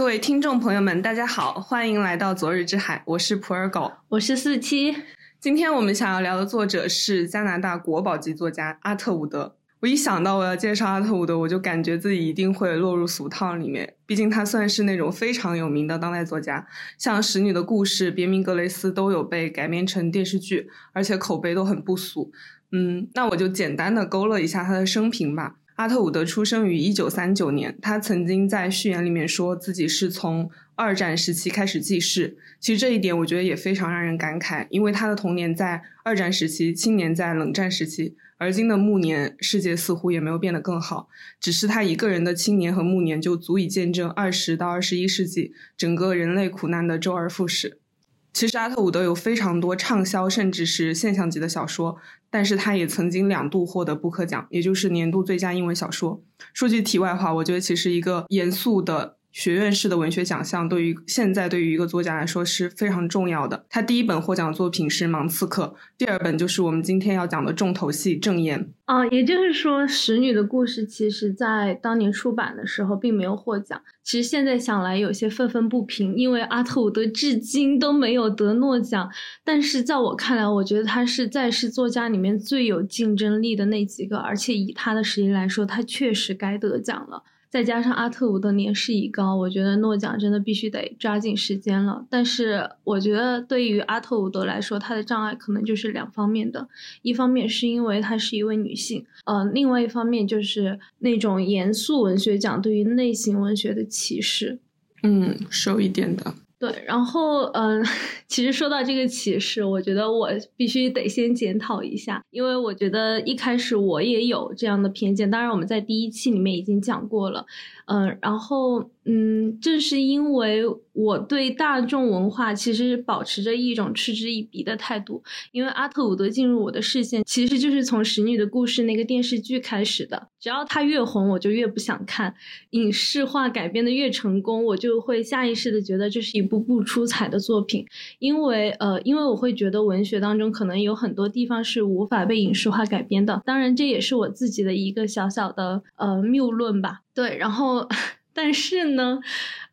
各位听众朋友们，大家好，欢迎来到昨日之海，我是普洱狗，我是四七。今天我们想要聊的作者是加拿大国宝级作家阿特伍德。我一想到我要介绍阿特伍德，我就感觉自己一定会落入俗套里面。毕竟他算是那种非常有名的当代作家，像《使女的故事》《别名格雷斯》都有被改编成电视剧，而且口碑都很不俗。嗯，那我就简单的勾勒一下他的生平吧。阿特伍德出生于一九三九年，他曾经在序言里面说自己是从二战时期开始记事。其实这一点我觉得也非常让人感慨，因为他的童年在二战时期，青年在冷战时期。而今的暮年，世界似乎也没有变得更好，只是他一个人的青年和暮年就足以见证二十到二十一世纪整个人类苦难的周而复始。其实阿特伍德有非常多畅销甚至是现象级的小说，但是他也曾经两度获得布克奖，也就是年度最佳英文小说。说句题外话，我觉得其实一个严肃的。学院式的文学奖项对于现在对于一个作家来说是非常重要的。他第一本获奖作品是《盲刺客》，第二本就是我们今天要讲的重头戏《正言》。啊，也就是说，《使女的故事》其实在当年出版的时候并没有获奖。其实现在想来有些愤愤不平，因为阿特伍德至今都没有得诺奖。但是在我看来，我觉得他是在世作家里面最有竞争力的那几个，而且以他的实力来说，他确实该得奖了。再加上阿特伍德年事已高，我觉得诺奖真的必须得抓紧时间了。但是我觉得对于阿特伍德来说，他的障碍可能就是两方面的，一方面是因为她是一位女性，呃，另外一方面就是那种严肃文学奖对于类型文学的歧视。嗯，是有一点的。对，然后嗯，其实说到这个歧视，我觉得我必须得先检讨一下，因为我觉得一开始我也有这样的偏见，当然我们在第一期里面已经讲过了，嗯，然后。嗯，正是因为我对大众文化其实保持着一种嗤之以鼻的态度，因为阿特伍德进入我的视线，其实就是从《使女的故事》那个电视剧开始的。只要他越红，我就越不想看；影视化改编的越成功，我就会下意识的觉得这是一部不出彩的作品。因为呃，因为我会觉得文学当中可能有很多地方是无法被影视化改编的。当然，这也是我自己的一个小小的呃谬论吧。对，然后。但是呢，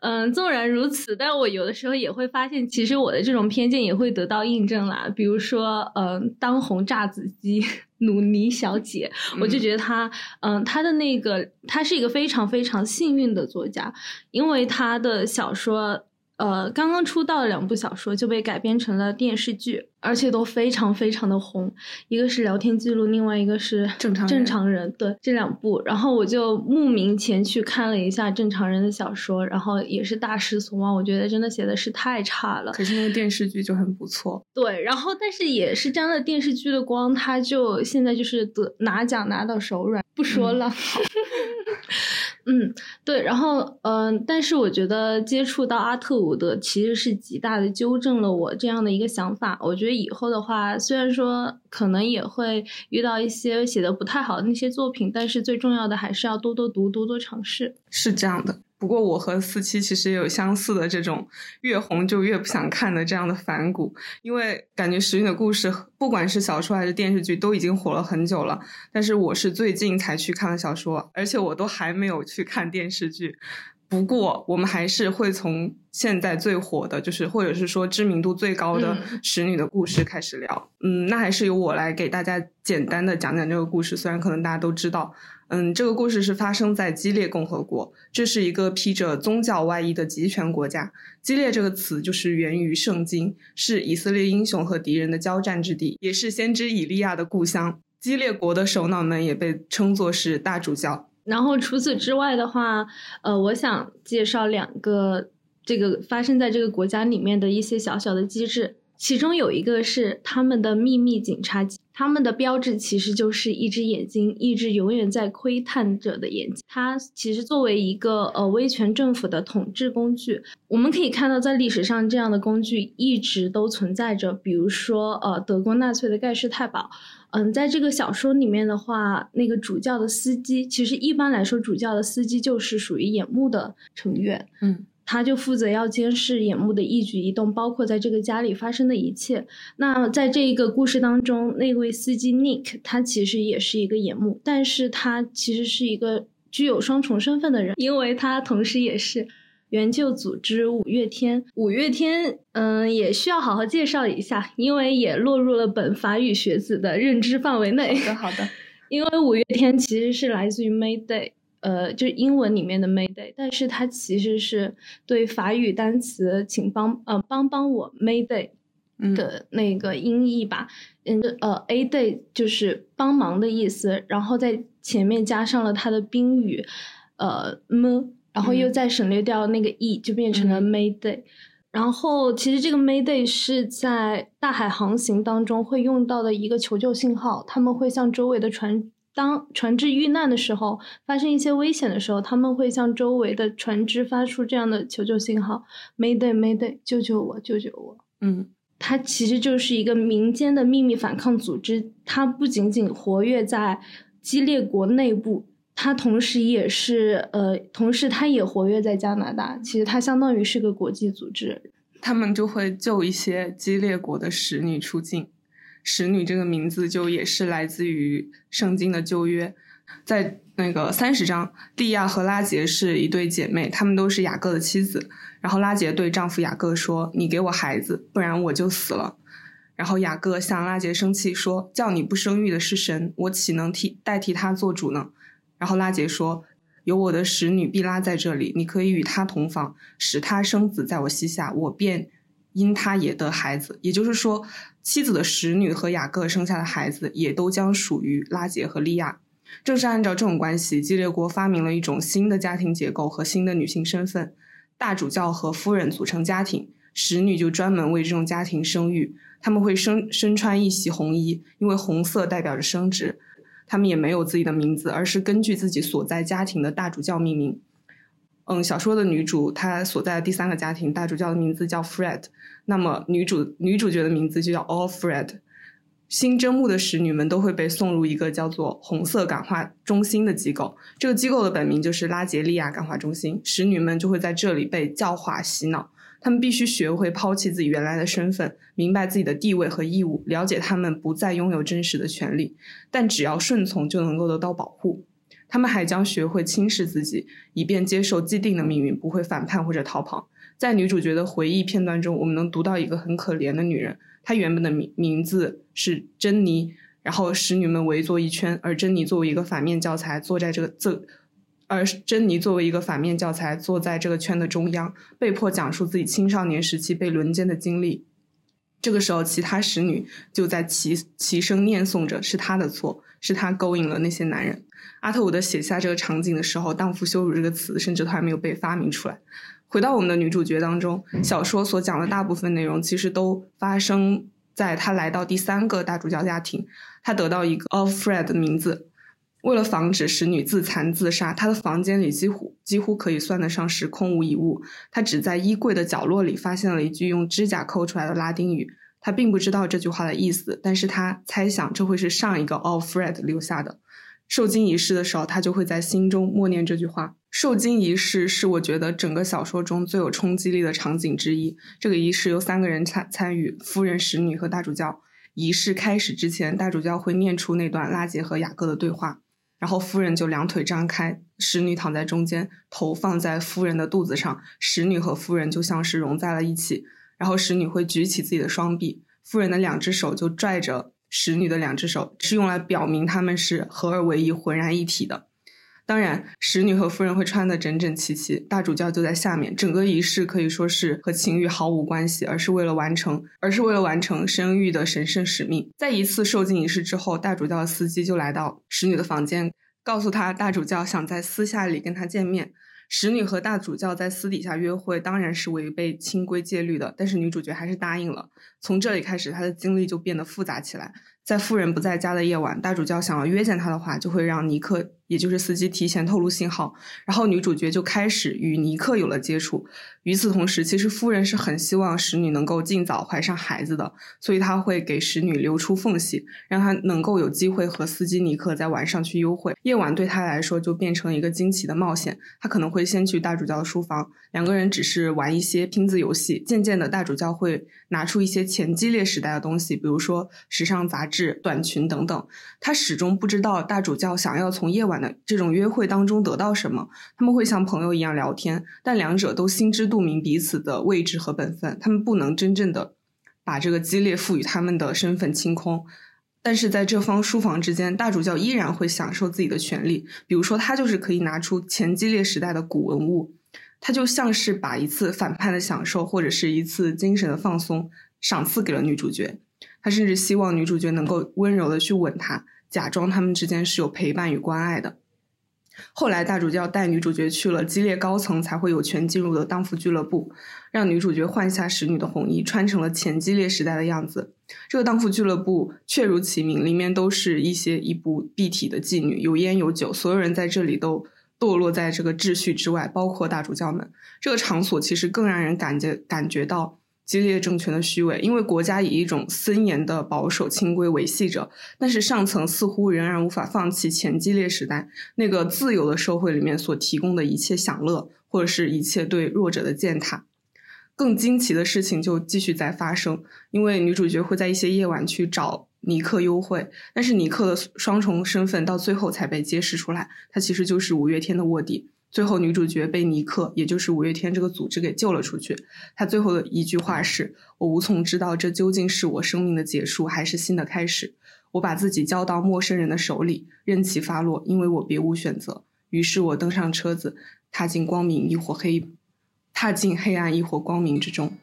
嗯，纵然如此，但我有的时候也会发现，其实我的这种偏见也会得到印证啦。比如说，嗯，当红炸子鸡努尼小姐，我就觉得她，嗯，她的那个，她是一个非常非常幸运的作家，因为她的小说。呃，刚刚出道的两部小说就被改编成了电视剧，而且都非常非常的红。一个是聊天记录，另外一个是正常正常人。对，这两部，然后我就慕名前去看了一下正常人的小说，然后也是大失所望。我觉得真的写的是太差了。可是那个电视剧就很不错。对，然后但是也是沾了电视剧的光，他就现在就是得拿奖拿到手软。不说了。嗯，嗯对，然后嗯，但是我觉得接触到阿特伍德其实是极大的纠正了我这样的一个想法。我觉得以后的话，虽然说可能也会遇到一些写的不太好的那些作品，但是最重要的还是要多多读，多多尝试。是这样的。不过我和四七其实也有相似的这种越红就越不想看的这样的反骨，因为感觉《时运的故事》不管是小说还是电视剧都已经火了很久了，但是我是最近才去看了小说，而且我都还没有去看电视剧。不过我们还是会从现在最火的，就是或者是说知名度最高的《使女的故事》开始聊。嗯，那还是由我来给大家简单的讲讲这个故事，虽然可能大家都知道。嗯，这个故事是发生在基列共和国，这是一个披着宗教外衣的集权国家。基列这个词就是源于圣经，是以色列英雄和敌人的交战之地，也是先知以利亚的故乡。基列国的首脑们也被称作是大主教。然后除此之外的话，呃，我想介绍两个这个发生在这个国家里面的一些小小的机制，其中有一个是他们的秘密警察。他们的标志其实就是一只眼睛，一只永远在窥探者的眼睛。它其实作为一个呃威权政府的统治工具，我们可以看到在历史上这样的工具一直都存在着。比如说呃德国纳粹的盖世太保，嗯，在这个小说里面的话，那个主教的司机，其实一般来说主教的司机就是属于眼目的成员，嗯。他就负责要监视眼目的一举一动，包括在这个家里发生的一切。那在这一个故事当中，那位司机 Nick，他其实也是一个眼目，但是他其实是一个具有双重身份的人，因为他同时也是援救组织五月天。五月天，嗯，也需要好好介绍一下，因为也落入了本法语学子的认知范围内。好的，好的。因为五月天其实是来自于 Mayday，呃，就是英文里面的 Mayday，但是它其实是对法语单词“请帮呃帮帮我 Mayday” 的那个音译吧。嗯，呃，A day 就是帮忙的意思，然后在前面加上了它的宾语，呃么，然后又再省略掉那个 e，就变成了 Mayday。然后其实这个 Mayday 是在大海航行当中会用到的一个求救信号，他们会向周围的船，当船只遇难的时候，发生一些危险的时候，他们会向周围的船只发出这样的求救信号：Mayday Mayday，救救我，救救我。嗯。它其实就是一个民间的秘密反抗组织，它不仅仅活跃在激烈国内部，它同时也是呃，同时它也活跃在加拿大。其实它相当于是个国际组织，他们就会救一些激烈国的使女出境。使女这个名字就也是来自于圣经的旧约，在那个三十章，蒂亚和拉杰是一对姐妹，她们都是雅各的妻子。然后拉杰对丈夫雅各说：“你给我孩子，不然我就死了。”然后雅各向拉杰生气说：“叫你不生育的是神，我岂能替代替他做主呢？”然后拉杰说：“有我的使女毕拉在这里，你可以与她同房，使她生子在我膝下，我便因她也得孩子。”也就是说，妻子的使女和雅各生下的孩子也都将属于拉杰和利亚。正是按照这种关系，基列国发明了一种新的家庭结构和新的女性身份。大主教和夫人组成家庭，使女就专门为这种家庭生育。他们会身身穿一袭红衣，因为红色代表着生殖。他们也没有自己的名字，而是根据自己所在家庭的大主教命名。嗯，小说的女主她所在的第三个家庭大主教的名字叫 Fred，那么女主女主角的名字就叫 All Fred。新征募的使女们都会被送入一个叫做“红色感化中心”的机构，这个机构的本名就是拉杰利亚感化中心。使女们就会在这里被教化洗脑，她们必须学会抛弃自己原来的身份，明白自己的地位和义务，了解她们不再拥有真实的权利，但只要顺从就能够得到保护。他们还将学会轻视自己，以便接受既定的命运，不会反叛或者逃跑。在女主角的回忆片段中，我们能读到一个很可怜的女人。她原本的名名字是珍妮，然后使女们围坐一圈，而珍妮作为一个反面教材坐在这个这，而珍妮作为一个反面教材坐在这个圈的中央，被迫讲述自己青少年时期被轮奸的经历。这个时候，其他使女就在齐齐声念诵着：“是她的错，是她勾引了那些男人。”阿特伍德写下这个场景的时候，“荡妇羞辱”这个词甚至都还没有被发明出来。回到我们的女主角当中，小说所讲的大部分内容其实都发生在她来到第三个大主教家庭，她得到一个 Alfred 的名字。为了防止使女自残自杀，她的房间里几乎几乎可以算得上是空无一物。她只在衣柜的角落里发现了一句用指甲抠出来的拉丁语，她并不知道这句话的意思，但是她猜想这会是上一个 Alfred 留下的。受精仪式的时候，他就会在心中默念这句话。受精仪式是我觉得整个小说中最有冲击力的场景之一。这个仪式由三个人参参与：夫人、使女和大主教。仪式开始之前，大主教会念出那段拉杰和雅各的对话，然后夫人就两腿张开，使女躺在中间，头放在夫人的肚子上，使女和夫人就像是融在了一起。然后使女会举起自己的双臂，夫人的两只手就拽着。使女的两只手是用来表明他们是合而为一、浑然一体的。当然，使女和夫人会穿得整整齐齐，大主教就在下面。整个仪式可以说是和情欲毫无关系，而是为了完成，而是为了完成生育的神圣使命。在一次受精仪式之后，大主教的司机就来到使女的房间，告诉她大主教想在私下里跟她见面。使女和大主教在私底下约会，当然是违背清规戒律的，但是女主角还是答应了。从这里开始，他的经历就变得复杂起来。在夫人不在家的夜晚，大主教想要约见他的话，就会让尼克，也就是司机提前透露信号，然后女主角就开始与尼克有了接触。与此同时，其实夫人是很希望使女能够尽早怀上孩子的，所以他会给使女留出缝隙，让她能够有机会和司机尼克在晚上去幽会。夜晚对他来说就变成一个惊奇的冒险，他可能会先去大主教的书房，两个人只是玩一些拼字游戏。渐渐的，大主教会拿出一些前激烈时代的东西，比如说时尚杂志、短裙等等。他始终不知道大主教想要从夜晚的这种约会当中得到什么。他们会像朋友一样聊天，但两者都心知肚明彼此的位置和本分。他们不能真正的把这个激烈赋予他们的身份清空。但是在这方书房之间，大主教依然会享受自己的权利。比如说，他就是可以拿出前激烈时代的古文物。他就像是把一次反叛的享受，或者是一次精神的放松，赏赐给了女主角。他甚至希望女主角能够温柔的去吻他，假装他们之间是有陪伴与关爱的。后来，大主教带女主角去了激烈高层才会有权进入的荡妇俱乐部，让女主角换下使女的红衣，穿成了前激烈时代的样子。这个荡妇俱乐部确如其名，里面都是一些衣不蔽体的妓女，有烟有酒，所有人在这里都。堕落在这个秩序之外，包括大主教们。这个场所其实更让人感觉感觉到激烈政权的虚伪，因为国家以一种森严的保守清规维系着，但是上层似乎仍然无法放弃前激烈时代那个自由的社会里面所提供的一切享乐，或者是一切对弱者的践踏。更惊奇的事情就继续在发生，因为女主角会在一些夜晚去找。尼克幽会，但是尼克的双重身份到最后才被揭示出来，他其实就是五月天的卧底。最后女主角被尼克，也就是五月天这个组织给救了出去。她最后的一句话是：“我无从知道这究竟是我生命的结束，还是新的开始。我把自己交到陌生人的手里，任其发落，因为我别无选择。于是我登上车子，踏进光明亦或黑，踏进黑暗亦或光明之中。”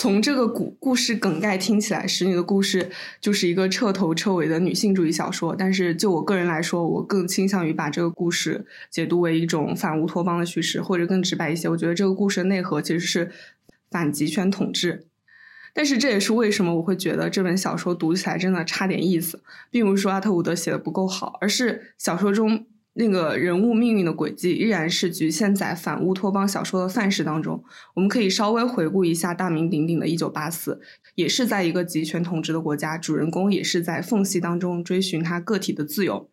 从这个故故事梗概听起来，《使女的故事》就是一个彻头彻尾的女性主义小说。但是就我个人来说，我更倾向于把这个故事解读为一种反乌托邦的叙事，或者更直白一些，我觉得这个故事的内核其实是反极权统治。但是这也是为什么我会觉得这本小说读起来真的差点意思，并不是说阿特伍德写的不够好，而是小说中。那个人物命运的轨迹依然是局限在反乌托邦小说的范式当中。我们可以稍微回顾一下大名鼎鼎的《一九八四》，也是在一个集权统治的国家，主人公也是在缝隙当中追寻他个体的自由。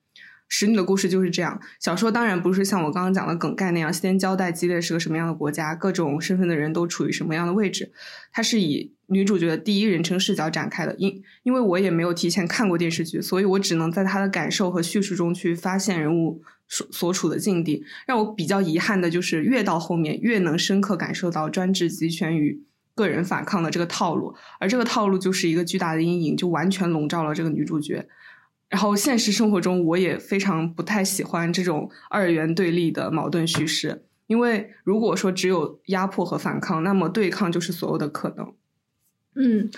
使女的故事就是这样。小说当然不是像我刚刚讲的梗概那样，先交代激烈是个什么样的国家，各种身份的人都处于什么样的位置。它是以女主角的第一人称视角展开的。因因为我也没有提前看过电视剧，所以我只能在她的感受和叙述中去发现人物所所处的境地。让我比较遗憾的就是，越到后面越能深刻感受到专制集权与个人反抗的这个套路，而这个套路就是一个巨大的阴影，就完全笼罩了这个女主角。然后现实生活中，我也非常不太喜欢这种二元对立的矛盾叙事，因为如果说只有压迫和反抗，那么对抗就是所有的可能。嗯。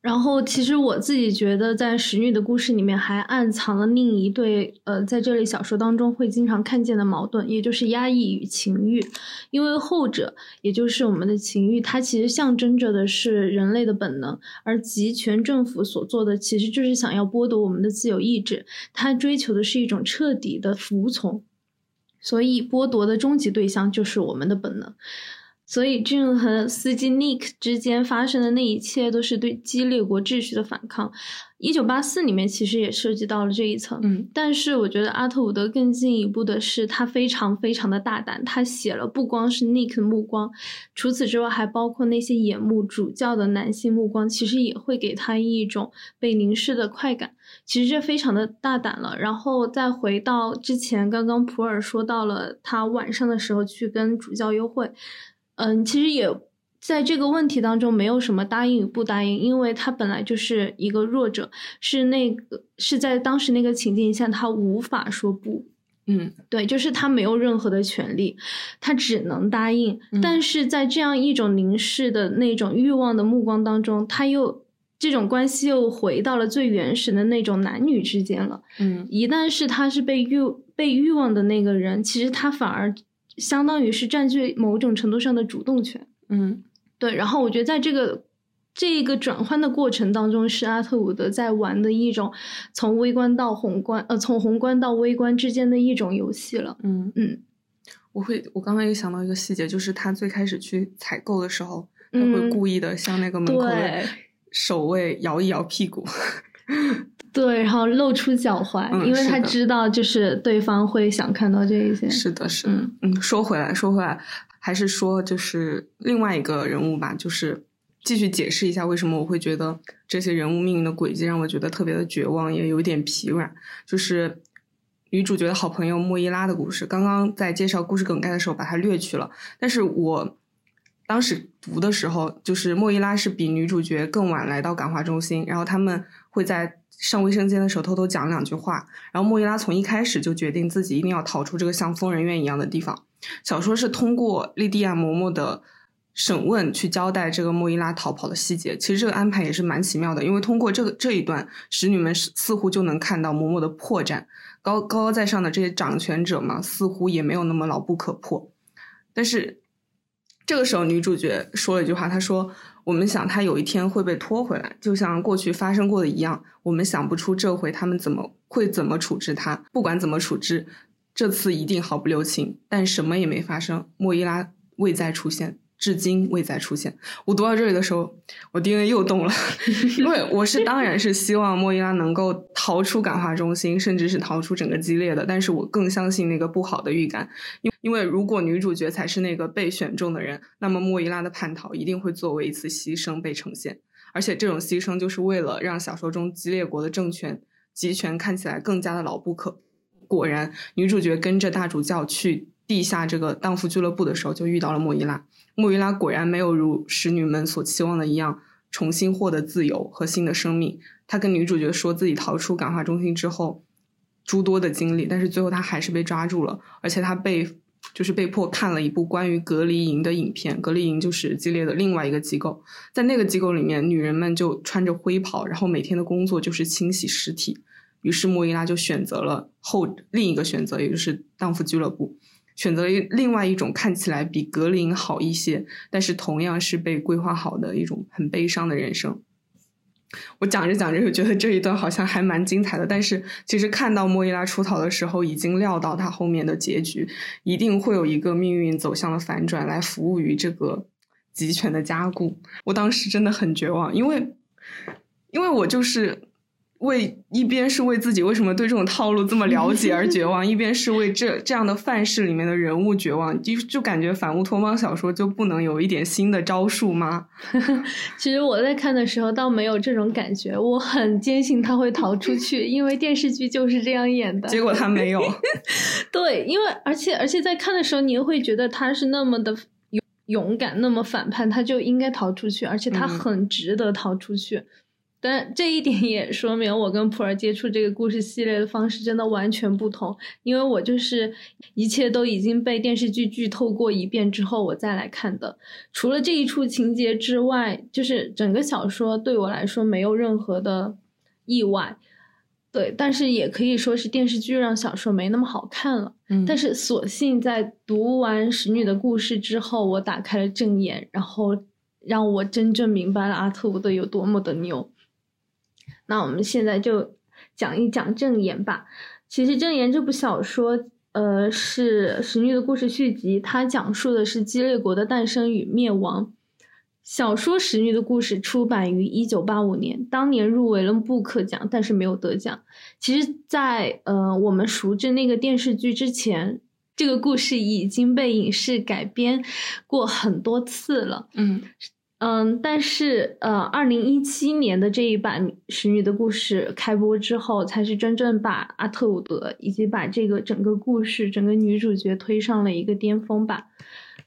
然后，其实我自己觉得，在《使女的故事》里面还暗藏了另一对，呃，在这类小说当中会经常看见的矛盾，也就是压抑与情欲。因为后者，也就是我们的情欲，它其实象征着的是人类的本能，而集权政府所做的，其实就是想要剥夺我们的自由意志，它追求的是一种彻底的服从，所以剥夺的终极对象就是我们的本能。所以，June 和司机 Nick 之间发生的那一切，都是对激烈国秩序的反抗。一九八四里面其实也涉及到了这一层，嗯，但是我觉得阿特伍德更进一步的是，他非常非常的大胆，他写了不光是 Nick 的目光，除此之外，还包括那些眼目主教的男性目光，其实也会给他一种被凝视的快感。其实这非常的大胆了。然后再回到之前，刚刚普尔说到了他晚上的时候去跟主教幽会。嗯，其实也在这个问题当中没有什么答应与不答应，因为他本来就是一个弱者，是那个是在当时那个情境下，他无法说不。嗯，对，就是他没有任何的权利，他只能答应。但是在这样一种凝视的那种欲望的目光当中，他又这种关系又回到了最原始的那种男女之间了。嗯，一旦是他是被欲被欲望的那个人，其实他反而。相当于是占据某种程度上的主动权，嗯，对。然后我觉得在这个这个转换的过程当中，是阿特伍德在玩的一种从微观到宏观，呃，从宏观到微观之间的一种游戏了。嗯嗯，我会，我刚刚也想到一个细节，就是他最开始去采购的时候，他会故意的向那个门口的守卫摇一摇屁股。对，然后露出脚踝，因为他知道就是对方会想看到这一些。是的，是的，嗯，说回来，说回来，还是说就是另外一个人物吧，就是继续解释一下为什么我会觉得这些人物命运的轨迹让我觉得特别的绝望，也有点疲软。就是女主角的好朋友莫伊拉的故事，刚刚在介绍故事梗概的时候把它略去了，但是我当时读的时候，就是莫伊拉是比女主角更晚来到感化中心，然后他们会在上卫生间的时候偷偷讲两句话，然后莫伊拉从一开始就决定自己一定要逃出这个像疯人院一样的地方。小说是通过莉迪亚嬷嬷的。审问去交代这个莫伊拉逃跑的细节，其实这个安排也是蛮奇妙的，因为通过这个这一段，使女们似乎就能看到嬷嬷的破绽，高高高在上的这些掌权者嘛，似乎也没有那么牢不可破。但是这个时候，女主角说了一句话，她说：“我们想他有一天会被拖回来，就像过去发生过的一样，我们想不出这回他们怎么会怎么处置他，不管怎么处置，这次一定毫不留情。但什么也没发生，莫伊拉未再出现。”至今未再出现。我读到这里的时候，我 DNA 又动了，因为我是当然是希望莫伊拉能够逃出感化中心，甚至是逃出整个激烈的。但是我更相信那个不好的预感，因因为如果女主角才是那个被选中的人，那么莫伊拉的叛逃一定会作为一次牺牲被呈现，而且这种牺牲就是为了让小说中激烈国的政权集权看起来更加的牢不可。果然，女主角跟着大主教去地下这个荡妇俱乐部的时候，就遇到了莫伊拉。莫伊拉果然没有如使女们所期望的一样，重新获得自由和新的生命。他跟女主角说自己逃出感化中心之后，诸多的经历，但是最后他还是被抓住了，而且他被就是被迫看了一部关于隔离营的影片。隔离营就是激烈的另外一个机构，在那个机构里面，女人们就穿着灰袍，然后每天的工作就是清洗尸体。于是莫伊拉就选择了后另一个选择，也就是荡妇俱乐部。选择另外一种看起来比格林好一些，但是同样是被规划好的一种很悲伤的人生。我讲着讲着就觉得这一段好像还蛮精彩的，但是其实看到莫伊拉出逃的时候，已经料到他后面的结局一定会有一个命运走向了反转，来服务于这个集权的加固。我当时真的很绝望，因为因为我就是。为一边是为自己为什么对这种套路这么了解 而绝望，一边是为这这样的范式里面的人物绝望，就就感觉反乌托邦小说就不能有一点新的招数吗？其实我在看的时候倒没有这种感觉，我很坚信他会逃出去，因为电视剧就是这样演的。结果他没有。对，因为而且而且在看的时候，你又会觉得他是那么的勇勇敢，那么反叛，他就应该逃出去，而且他很值得逃出去。但这一点也说明我跟普洱接触这个故事系列的方式真的完全不同，因为我就是一切都已经被电视剧剧透过一遍之后我再来看的。除了这一处情节之外，就是整个小说对我来说没有任何的意外。对，但是也可以说是电视剧让小说没那么好看了。嗯，但是索性在读完《使女的故事》之后，我打开了正眼，然后让我真正明白了阿特伍德有多么的牛。那我们现在就讲一讲《正言》吧。其实《正言》这部小说，呃，是《使女的故事》续集，它讲述的是激烈国的诞生与灭亡。小说《使女的故事》出版于一九八五年，当年入围了布克奖，但是没有得奖。其实，在呃我们熟知那个电视剧之前，这个故事已经被影视改编过很多次了。嗯。嗯，但是呃，二零一七年的这一版《使女的故事》开播之后，才是真正把阿特伍德以及把这个整个故事、整个女主角推上了一个巅峰吧。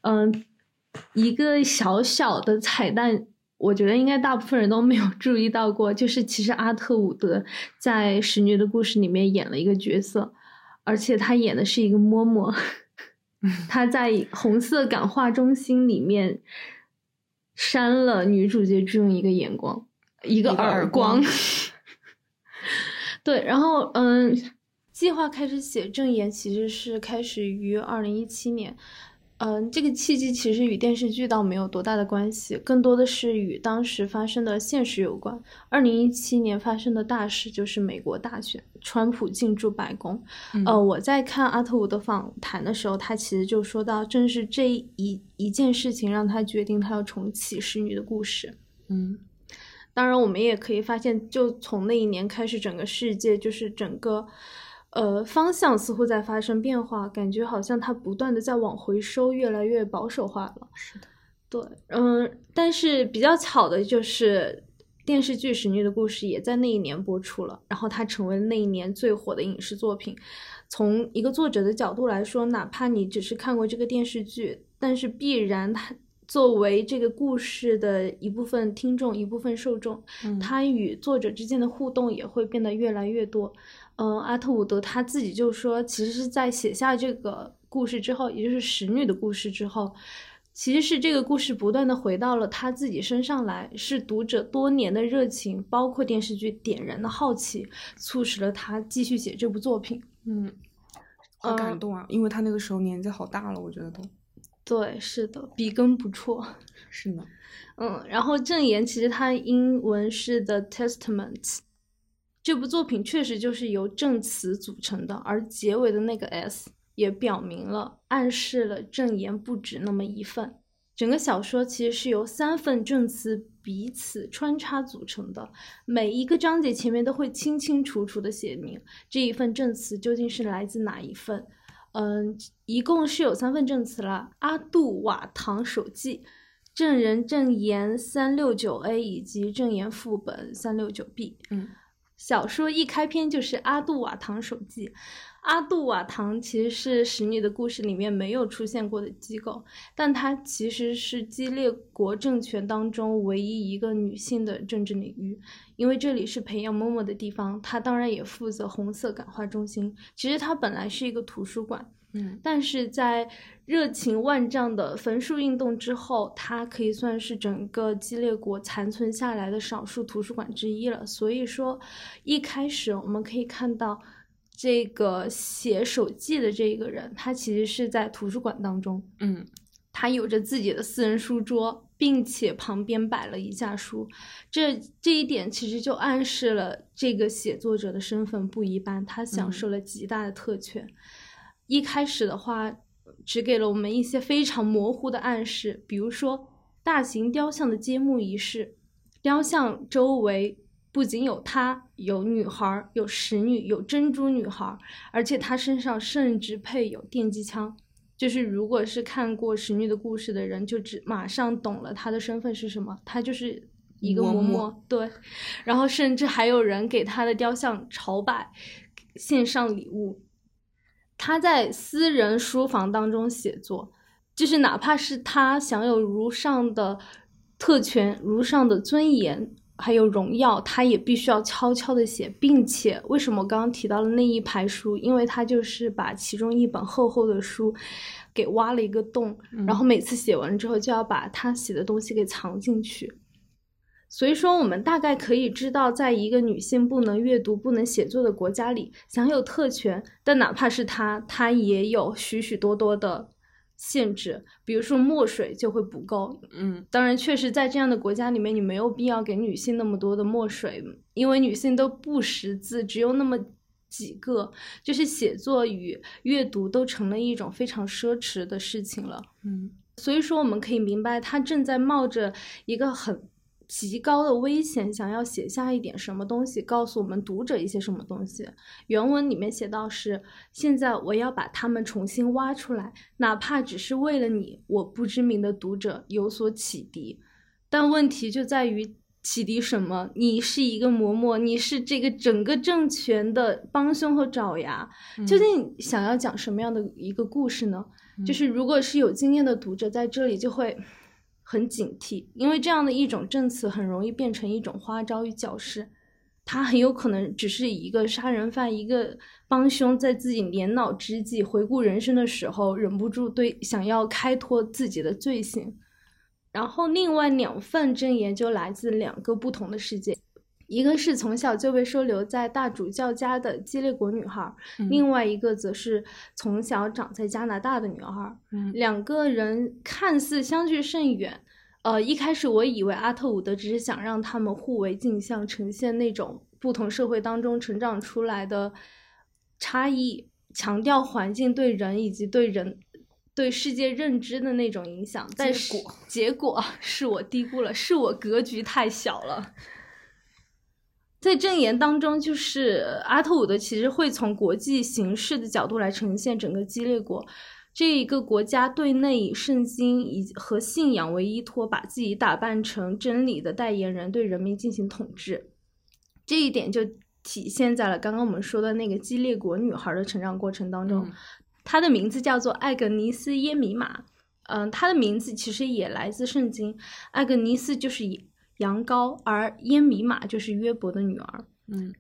嗯，一个小小的彩蛋，我觉得应该大部分人都没有注意到过，就是其实阿特伍德在《使女的故事》里面演了一个角色，而且他演的是一个嬷嬷，他在红色感化中心里面。扇了女主角只用一个眼光，一个耳光。对，然后嗯，计划开始写正言其实是开始于二零一七年。嗯，这个契机其实与电视剧倒没有多大的关系，更多的是与当时发生的现实有关。二零一七年发生的大事就是美国大选，川普进驻白宫。呃，我在看阿特伍的访谈的时候，他其实就说到，正是这一一件事情让他决定他要重启《使女的故事》。嗯，当然，我们也可以发现，就从那一年开始，整个世界就是整个。呃，方向似乎在发生变化，感觉好像它不断的在往回收，越来越保守化了。是的，对，嗯，但是比较巧的就是电视剧《使女的故事》也在那一年播出了，然后它成为那一年最火的影视作品。从一个作者的角度来说，哪怕你只是看过这个电视剧，但是必然它作为这个故事的一部分听众、一部分受众，它与作者之间的互动也会变得越来越多。嗯，阿特伍德他自己就说，其实是在写下这个故事之后，也就是使女的故事之后。其实是这个故事不断的回到了他自己身上来，是读者多年的热情，包括电视剧点燃的好奇，促使了他继续写这部作品。嗯，好感动啊，因为他那个时候年纪好大了，我觉得都。对，是的，笔耕不辍。是呢。嗯，然后证言其实它英文是 The Testament，这部作品确实就是由证词组成的，而结尾的那个 S。也表明了、暗示了证言不止那么一份。整个小说其实是由三份证词彼此穿插组成的，每一个章节前面都会清清楚楚的写明这一份证词究竟是来自哪一份。嗯，一共是有三份证词了：阿杜瓦唐手记、证人证言三六九 A 以及证言副本三六九 B。嗯，小说一开篇就是阿杜瓦唐手记。阿杜瓦唐其实是《使女的故事》里面没有出现过的机构，但它其实是激烈国政权当中唯一一个女性的政治领域，因为这里是培养嬷嬷的地方，它当然也负责红色感化中心。其实它本来是一个图书馆，嗯，但是在热情万丈的焚书运动之后，它可以算是整个激烈国残存下来的少数图书馆之一了。所以说，一开始我们可以看到。这个写手记的这个人，他其实是在图书馆当中，嗯，他有着自己的私人书桌，并且旁边摆了一架书，这这一点其实就暗示了这个写作者的身份不一般，他享受了极大的特权。一开始的话，只给了我们一些非常模糊的暗示，比如说大型雕像的揭幕仪式，雕像周围。不仅有她，有女孩，有使女，有珍珠女孩，而且她身上甚至配有电击枪。就是如果是看过使女的故事的人，就只马上懂了她的身份是什么。她就是一个嬷嬷，对。然后甚至还有人给她的雕像朝拜，献上礼物。她在私人书房当中写作，就是哪怕是他享有如上的特权，如上的尊严。还有荣耀，他也必须要悄悄的写，并且为什么我刚刚提到了那一排书？因为他就是把其中一本厚厚的书给挖了一个洞，然后每次写完之后就要把他写的东西给藏进去。所以说，我们大概可以知道，在一个女性不能阅读、不能写作的国家里，享有特权，但哪怕是她，她也有许许多多的。限制，比如说墨水就会不够。嗯，当然，确实在这样的国家里面，你没有必要给女性那么多的墨水，因为女性都不识字，只有那么几个，就是写作与阅读都成了一种非常奢侈的事情了。嗯，所以说我们可以明白，他正在冒着一个很。极高的危险，想要写下一点什么东西，告诉我们读者一些什么东西。原文里面写到是：现在我要把它们重新挖出来，哪怕只是为了你，我不知名的读者有所启迪。但问题就在于启迪什么？你是一个嬷嬷，你是这个整个政权的帮凶和爪牙，究竟想要讲什么样的一个故事呢？就是如果是有经验的读者在这里就会。很警惕，因为这样的一种证词很容易变成一种花招与矫饰，他很有可能只是一个杀人犯，一个帮凶，在自己年老之际回顾人生的时候，忍不住对想要开脱自己的罪行。然后另外两份证言就来自两个不同的世界。一个是从小就被收留在大主教家的激烈国女孩，另外一个则是从小长在加拿大的女孩。两个人看似相距甚远。呃，一开始我以为阿特伍德只是想让他们互为镜像，呈现那种不同社会当中成长出来的差异，强调环境对人以及对人对世界认知的那种影响。但是结果是我低估了，是我格局太小了。在证言当中，就是阿特伍德其实会从国际形势的角度来呈现整个激烈国，这一个国家对内以圣经以和信仰为依托，把自己打扮成真理的代言人，对人民进行统治。这一点就体现在了刚刚我们说的那个基列国女孩的成长过程当中。她的名字叫做艾格尼斯耶米玛。嗯，她的名字其实也来自圣经。艾格尼斯就是羊羔，而耶米玛就是约伯的女儿。嗯。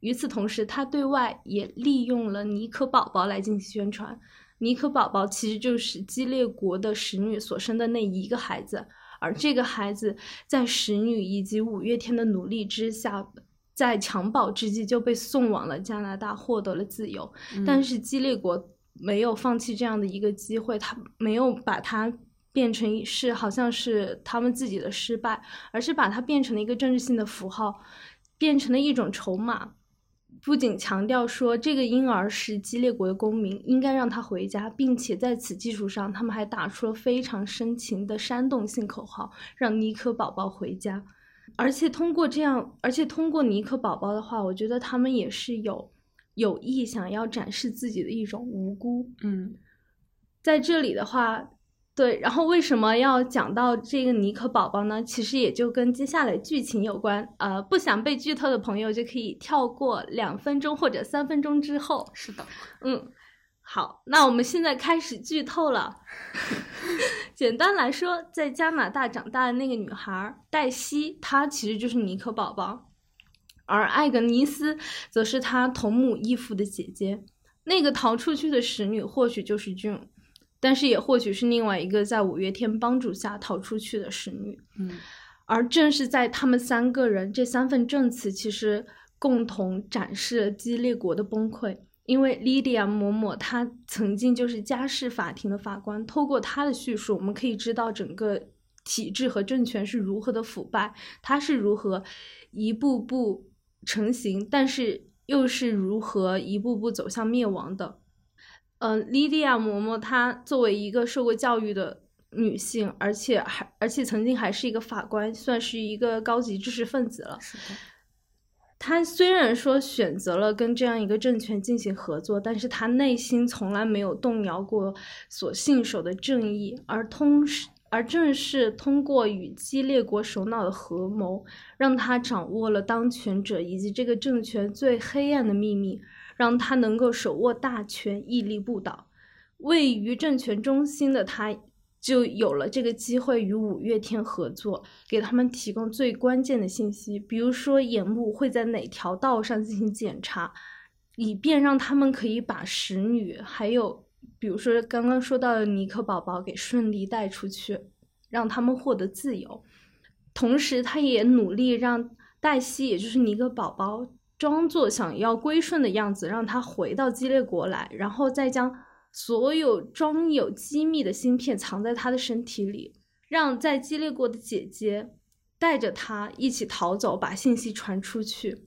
与此同时，他对外也利用了尼可宝宝来进行宣传。尼可宝宝其实就是基列国的使女所生的那一个孩子，而这个孩子在使女以及五月天的努力之下，在襁褓之际就被送往了加拿大，获得了自由。但是基列国没有放弃这样的一个机会，他没有把它变成是好像是他们自己的失败，而是把它变成了一个政治性的符号，变成了一种筹码。不仅强调说这个婴儿是激烈国的公民，应该让他回家，并且在此基础上，他们还打出了非常深情的煽动性口号，让尼克宝宝回家。而且通过这样，而且通过尼克宝宝的话，我觉得他们也是有有意想要展示自己的一种无辜。嗯，在这里的话。对，然后为什么要讲到这个尼克宝宝呢？其实也就跟接下来剧情有关。呃，不想被剧透的朋友就可以跳过两分钟或者三分钟之后。是的，嗯，好，那我们现在开始剧透了。简单来说，在加拿大长大的那个女孩黛西，她其实就是尼克宝宝，而艾格尼斯则是她同母异父的姐姐。那个逃出去的使女或许就是 June。但是也或许是另外一个在五月天帮助下逃出去的使女，嗯，而正是在他们三个人这三份证词，其实共同展示了激烈国的崩溃。因为莉迪亚嬷嬷她曾经就是家事法庭的法官，透过她的叙述，我们可以知道整个体制和政权是如何的腐败，它是如何一步步成型，但是又是如何一步步走向灭亡的。嗯，莉迪亚嬷嬷她作为一个受过教育的女性，而且还而且曾经还是一个法官，算是一个高级知识分子了。是的。她虽然说选择了跟这样一个政权进行合作，但是她内心从来没有动摇过所信守的正义，而通而正是通过与激烈国首脑的合谋，让她掌握了当权者以及这个政权最黑暗的秘密。让他能够手握大权，屹立不倒。位于政权中心的他，就有了这个机会与五月天合作，给他们提供最关键的信息，比如说眼目会在哪条道上进行检查，以便让他们可以把使女，还有比如说刚刚说到的尼克宝宝给顺利带出去，让他们获得自由。同时，他也努力让黛西，也就是尼克宝宝。装作想要归顺的样子，让他回到激烈国来，然后再将所有装有机密的芯片藏在他的身体里，让在激烈国的姐姐带着他一起逃走，把信息传出去。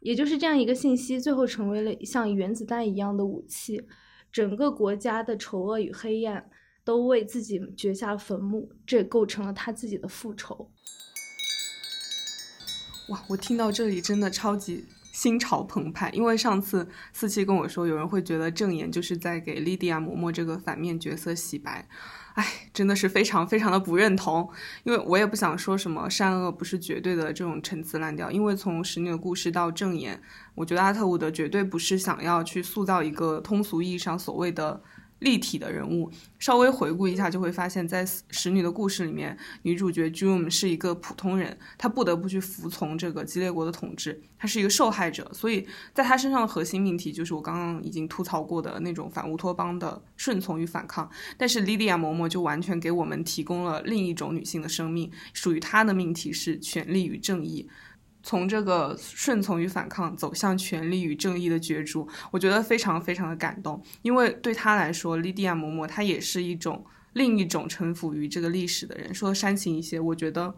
也就是这样一个信息，最后成为了像原子弹一样的武器，整个国家的丑恶与黑暗都为自己掘下了坟墓，这构成了他自己的复仇。哇，我听到这里真的超级心潮澎湃，因为上次四七跟我说，有人会觉得正言就是在给莉迪亚嬷嬷这个反面角色洗白，哎，真的是非常非常的不认同，因为我也不想说什么善恶不是绝对的这种陈词滥调，因为从使女的故事到正言，我觉得阿特伍德绝对不是想要去塑造一个通俗意义上所谓的。立体的人物，稍微回顾一下就会发现，在使女的故事里面，女主角 June 是一个普通人，她不得不去服从这个激烈国的统治，她是一个受害者，所以在她身上的核心命题就是我刚刚已经吐槽过的那种反乌托邦的顺从与反抗。但是莉迪亚嬷嬷就完全给我们提供了另一种女性的生命，属于她的命题是权力与正义。从这个顺从与反抗走向权力与正义的角逐，我觉得非常非常的感动，因为对他来说，莉迪亚嬷嬷她也是一种另一种臣服于这个历史的人。说煽情一些，我觉得，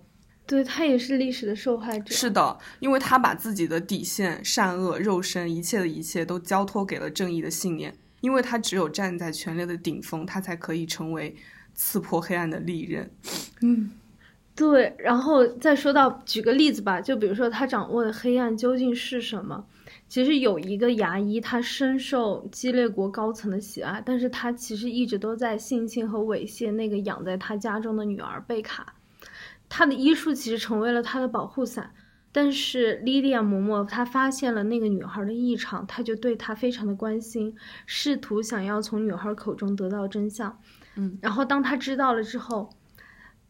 对他也是历史的受害者。是的，因为他把自己的底线、善恶、肉身，一切的一切都交托给了正义的信念，因为他只有站在权力的顶峰，他才可以成为刺破黑暗的利刃。嗯。对，然后再说到举个例子吧，就比如说他掌握的黑暗究竟是什么？其实有一个牙医，他深受激烈国高层的喜爱，但是他其实一直都在性侵和猥亵那个养在他家中的女儿贝卡。他的医术其实成为了他的保护伞，但是莉莉亚嬷嬷她发现了那个女孩的异常，她就对她非常的关心，试图想要从女孩口中得到真相。嗯，然后当他知道了之后，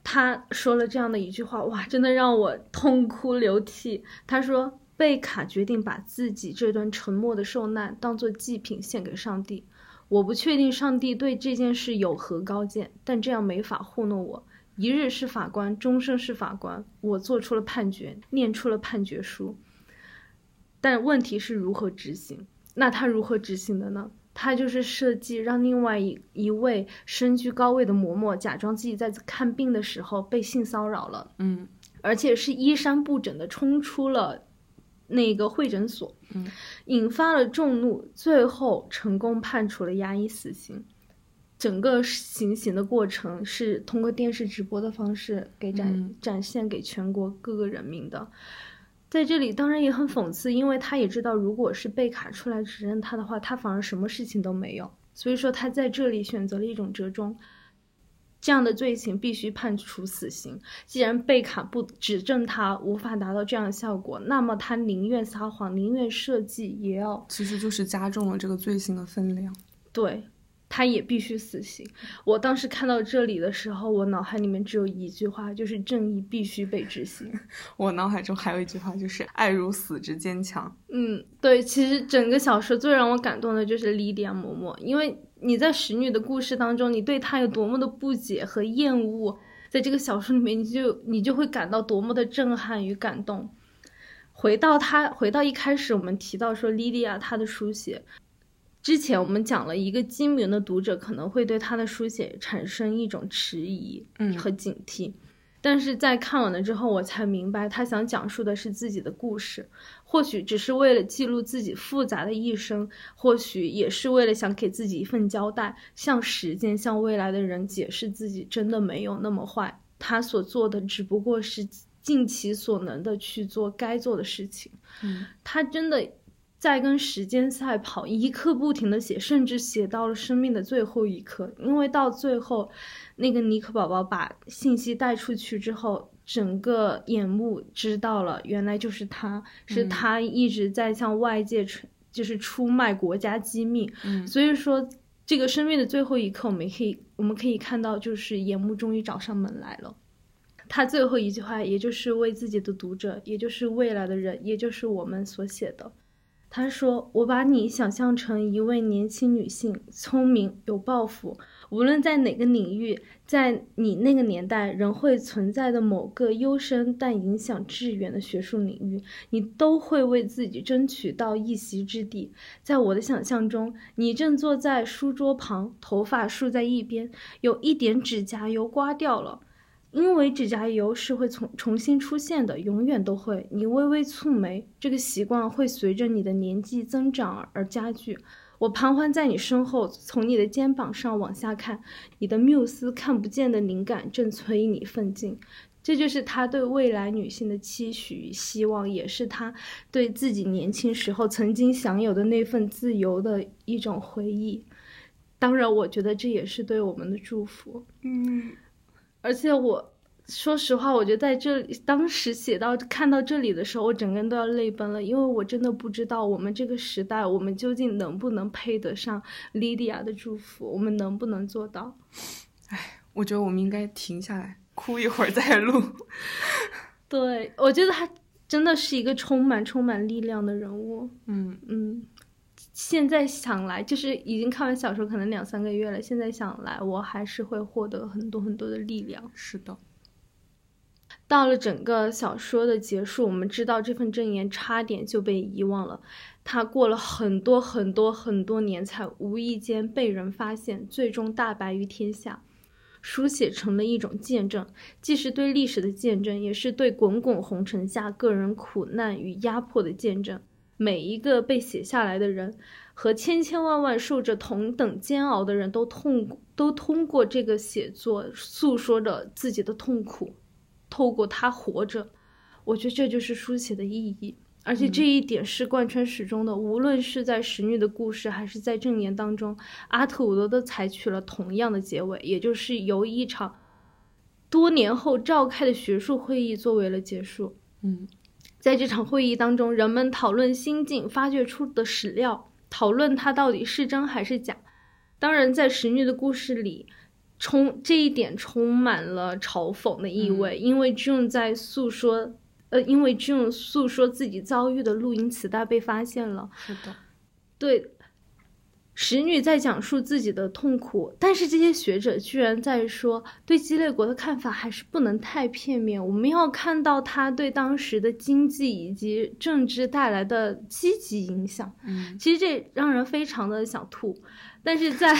他说了这样的一句话，哇，真的让我痛哭流涕。他说。贝卡决定把自己这段沉默的受难当做祭品献给上帝。我不确定上帝对这件事有何高见，但这样没法糊弄我。一日是法官，终生是法官。我做出了判决，念出了判决书。但问题是如何执行？那他如何执行的呢？他就是设计让另外一一位身居高位的嬷嬷假装自己在看病的时候被性骚扰了，嗯，而且是衣衫不整的冲出了。那个会诊所，嗯，引发了众怒，最后成功判处了牙医死刑。整个行刑的过程是通过电视直播的方式给展展现给全国各个人民的。在这里，当然也很讽刺，因为他也知道，如果是贝卡出来指认他的话，他反而什么事情都没有。所以说，他在这里选择了一种折中。这样的罪行必须判处死刑。既然贝卡不指证他无法达到这样的效果，那么他宁愿撒谎，宁愿设计，也要其实就是加重了这个罪行的分量。对。他也必须死刑。我当时看到这里的时候，我脑海里面只有一句话，就是正义必须被执行。我脑海中还有一句话，就是爱如死之坚强。嗯，对，其实整个小说最让我感动的就是莉迪亚嬷嬷，因为你在使女的故事当中，你对她有多么的不解和厌恶，在这个小说里面，你就你就会感到多么的震撼与感动。回到他，回到一开始我们提到说莉迪亚她的书写。之前我们讲了一个精明的读者可能会对他的书写产生一种迟疑和警惕，但是在看完了之后，我才明白他想讲述的是自己的故事，或许只是为了记录自己复杂的一生，或许也是为了想给自己一份交代，向时间、向未来的人解释自己真的没有那么坏，他所做的只不过是尽其所能的去做该做的事情，嗯。他真的。在跟时间赛跑，一刻不停的写，甚至写到了生命的最后一刻。因为到最后，那个尼克宝宝把信息带出去之后，整个眼目知道了，原来就是他，是他一直在向外界出，就是出卖国家机密。嗯，所以说，这个生命的最后一刻，我们可以我们可以看到，就是眼目终于找上门来了。他最后一句话，也就是为自己的读者，也就是未来的人，也就是我们所写的。他说：“我把你想象成一位年轻女性，聪明有抱负。无论在哪个领域，在你那个年代仍会存在的某个幽深但影响致远的学术领域，你都会为自己争取到一席之地。在我的想象中，你正坐在书桌旁，头发梳在一边，有一点指甲油刮掉了。”因为指甲油是会重重新出现的，永远都会。你微微蹙眉，这个习惯会随着你的年纪增长而加剧。我盘桓在你身后，从你的肩膀上往下看，你的缪斯看不见的灵感正催你奋进。这就是他对未来女性的期许与希望，也是他对自己年轻时候曾经享有的那份自由的一种回忆。当然，我觉得这也是对我们的祝福。嗯。而且我说实话，我觉得在这里当时写到看到这里的时候，我整个人都要泪奔了，因为我真的不知道我们这个时代，我们究竟能不能配得上莉迪亚的祝福，我们能不能做到？哎，我觉得我们应该停下来哭一会儿再录。对，我觉得他真的是一个充满充满力量的人物。嗯嗯。现在想来，就是已经看完小说可能两三个月了。现在想来，我还是会获得很多很多的力量。是的，到了整个小说的结束，我们知道这份证言差点就被遗忘了。他过了很多很多很多年，才无意间被人发现，最终大白于天下，书写成了一种见证，既是对历史的见证，也是对滚滚红尘下个人苦难与压迫的见证。每一个被写下来的人，和千千万万受着同等煎熬的人都痛，都通过这个写作诉说着自己的痛苦，透过他活着。我觉得这就是书写的意义。而且这一点是贯穿始终的。无论是在《使女的故事》还是在《正言》当中，阿特伍德都采取了同样的结尾，也就是由一场多年后召开的学术会议作为了结束。嗯，在这场会议当中，人们讨论新晋发掘出的史料，讨论它到底是真还是假。当然，在《石女的故事》里。充这一点充满了嘲讽的意味，因为 June 在诉说，呃，因为 June 诉说自己遭遇的录音磁带被发现了。是的，对，使女在讲述自己的痛苦，但是这些学者居然在说，对鸡肋国的看法还是不能太片面，我们要看到他对当时的经济以及政治带来的积极影响。嗯，其实这让人非常的想吐。但是在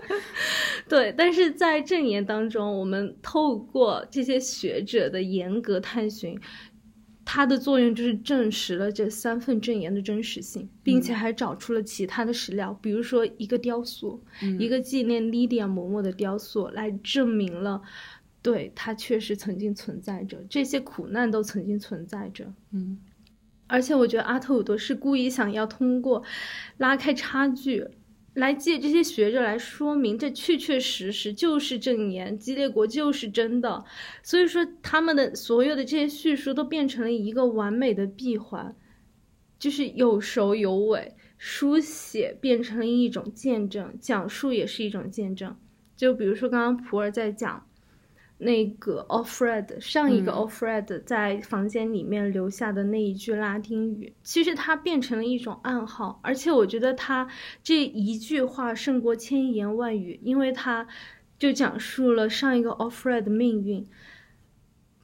对，但是在证言当中，我们透过这些学者的严格探寻，它的作用就是证实了这三份证言的真实性，并且还找出了其他的史料，比如说一个雕塑，一个纪念莉迪亚嬷嬷的雕塑，来证明了，对它确实曾经存在着，这些苦难都曾经存在着。嗯，而且我觉得阿特伍德是故意想要通过拉开差距。来借这些学者来说明，这确确实实就是证言，激烈国就是真的。所以说，他们的所有的这些叙述都变成了一个完美的闭环，就是有首有尾。书写变成了一种见证，讲述也是一种见证。就比如说刚刚普洱在讲。那个 Alfred 上一个 Alfred 在房间里面留下的那一句拉丁语，其实它变成了一种暗号，而且我觉得他这一句话胜过千言万语，因为他就讲述了上一个 Alfred 的命运。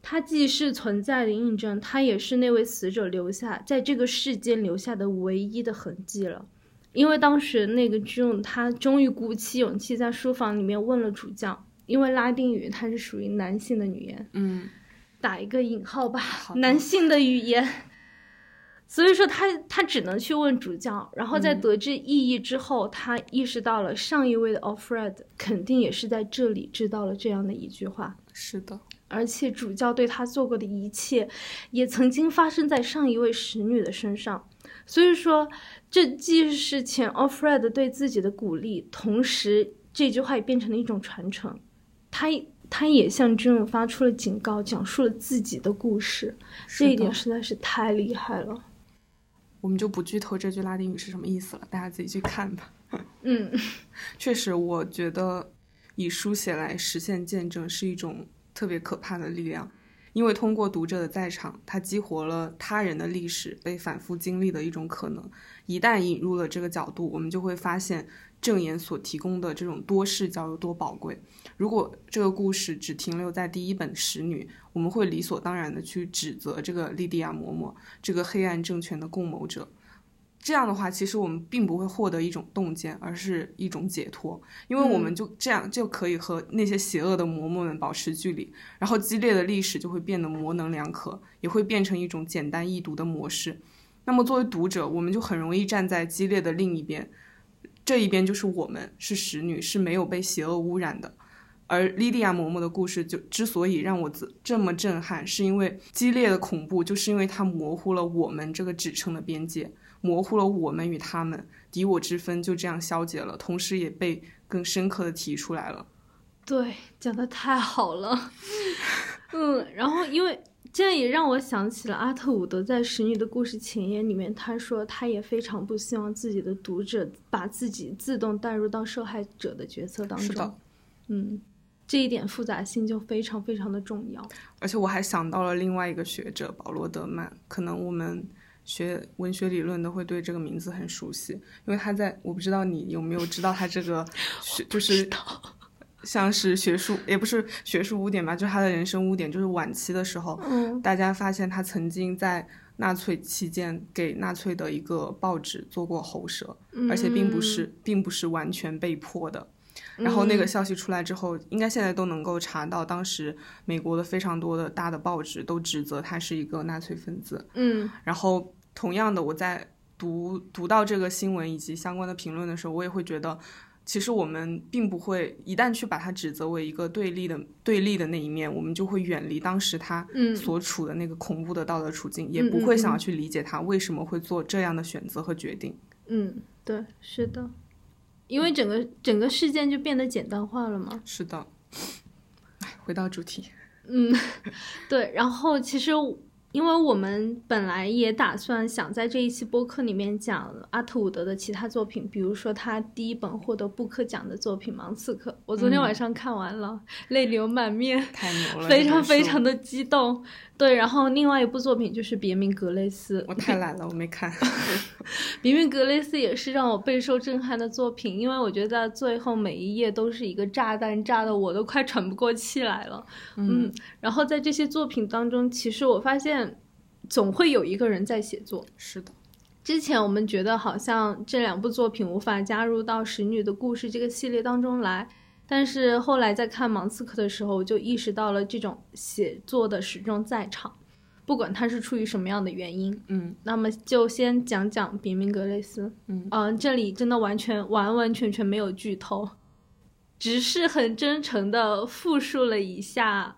它既是存在的印证，它也是那位死者留下在这个世间留下的唯一的痕迹了。因为当时那个 June 他终于鼓起勇气在书房里面问了主教。因为拉丁语它是属于男性的语言，嗯，打一个引号吧，男性的语言，所以说他他只能去问主教，然后在得知意义之后，他意识到了上一位的 Alfred 肯定也是在这里知道了这样的一句话，是的，而且主教对他做过的一切，也曾经发生在上一位使女的身上，所以说这既是前 Alfred 对自己的鼓励，同时这句话也变成了一种传承。他他也向军人发出了警告，讲述了自己的故事，这一点实在是太厉害了。我们就不剧透这句拉丁语是什么意思了，大家自己去看吧。嗯，确实，我觉得以书写来实现见证是一种特别可怕的力量，因为通过读者的在场，它激活了他人的历史被反复经历的一种可能。一旦引入了这个角度，我们就会发现。证言所提供的这种多视角有多宝贵？如果这个故事只停留在第一本《使女》，我们会理所当然的去指责这个莉迪亚嬷嬷，这个黑暗政权的共谋者。这样的话，其实我们并不会获得一种洞见，而是一种解脱，因为我们就这样就可以和那些邪恶的嬷嬷们保持距离，然后激烈的历史就会变得模棱两可，也会变成一种简单易读的模式。那么作为读者，我们就很容易站在激烈的另一边。这一边就是我们是使女，是没有被邪恶污染的。而莉迪亚嬷嬷的故事就之所以让我这这么震撼，是因为激烈的恐怖，就是因为它模糊了我们这个指称的边界，模糊了我们与他们敌我之分，就这样消解了，同时也被更深刻的提出来了。对，讲的太好了。嗯，然后因为。这样也让我想起了阿特伍德在《使女的故事》前言里面，他说他也非常不希望自己的读者把自己自动带入到受害者的角色当中。是的，嗯，这一点复杂性就非常非常的重要。而且我还想到了另外一个学者保罗·德曼，可能我们学文学理论都会对这个名字很熟悉，因为他在我不知道你有没有知道他这个 学就是。像是学术，也不是学术污点吧，就是他的人生污点，就是晚期的时候，大家发现他曾经在纳粹期间给纳粹的一个报纸做过喉舌，而且并不是，并不是完全被迫的。然后那个消息出来之后，应该现在都能够查到，当时美国的非常多的大的报纸都指责他是一个纳粹分子。嗯，然后同样的，我在读读到这个新闻以及相关的评论的时候，我也会觉得。其实我们并不会一旦去把它指责为一个对立的对立的那一面，我们就会远离当时他所处的那个恐怖的道德处境，也不会想要去理解他为什么会做这样的选择和决定。嗯，对，是的，因为整个整个事件就变得简单化了嘛。是的，回到主题。嗯，对，然后其实。因为我们本来也打算想在这一期播客里面讲阿特伍德的其他作品，比如说他第一本获得布克奖的作品《盲刺客》，我昨天晚上看完了，泪流满面，太牛了，非常非常的激动。对，然后另外一部作品就是《别名格雷斯》，我太懒了，我没看。别名格雷斯也是让我备受震撼的作品，因为我觉得最后每一页都是一个炸弹，炸的我都快喘不过气来了。嗯，然后在这些作品当中，其实我发现总会有一个人在写作。是的，之前我们觉得好像这两部作品无法加入到《使女的故事》这个系列当中来。但是后来在看《芒刺客》的时候，我就意识到了这种写作的始终在场，不管他是出于什么样的原因。嗯，那么就先讲讲别名格雷斯。嗯嗯，这里真的完全完完全全没有剧透，只是很真诚的复述了一下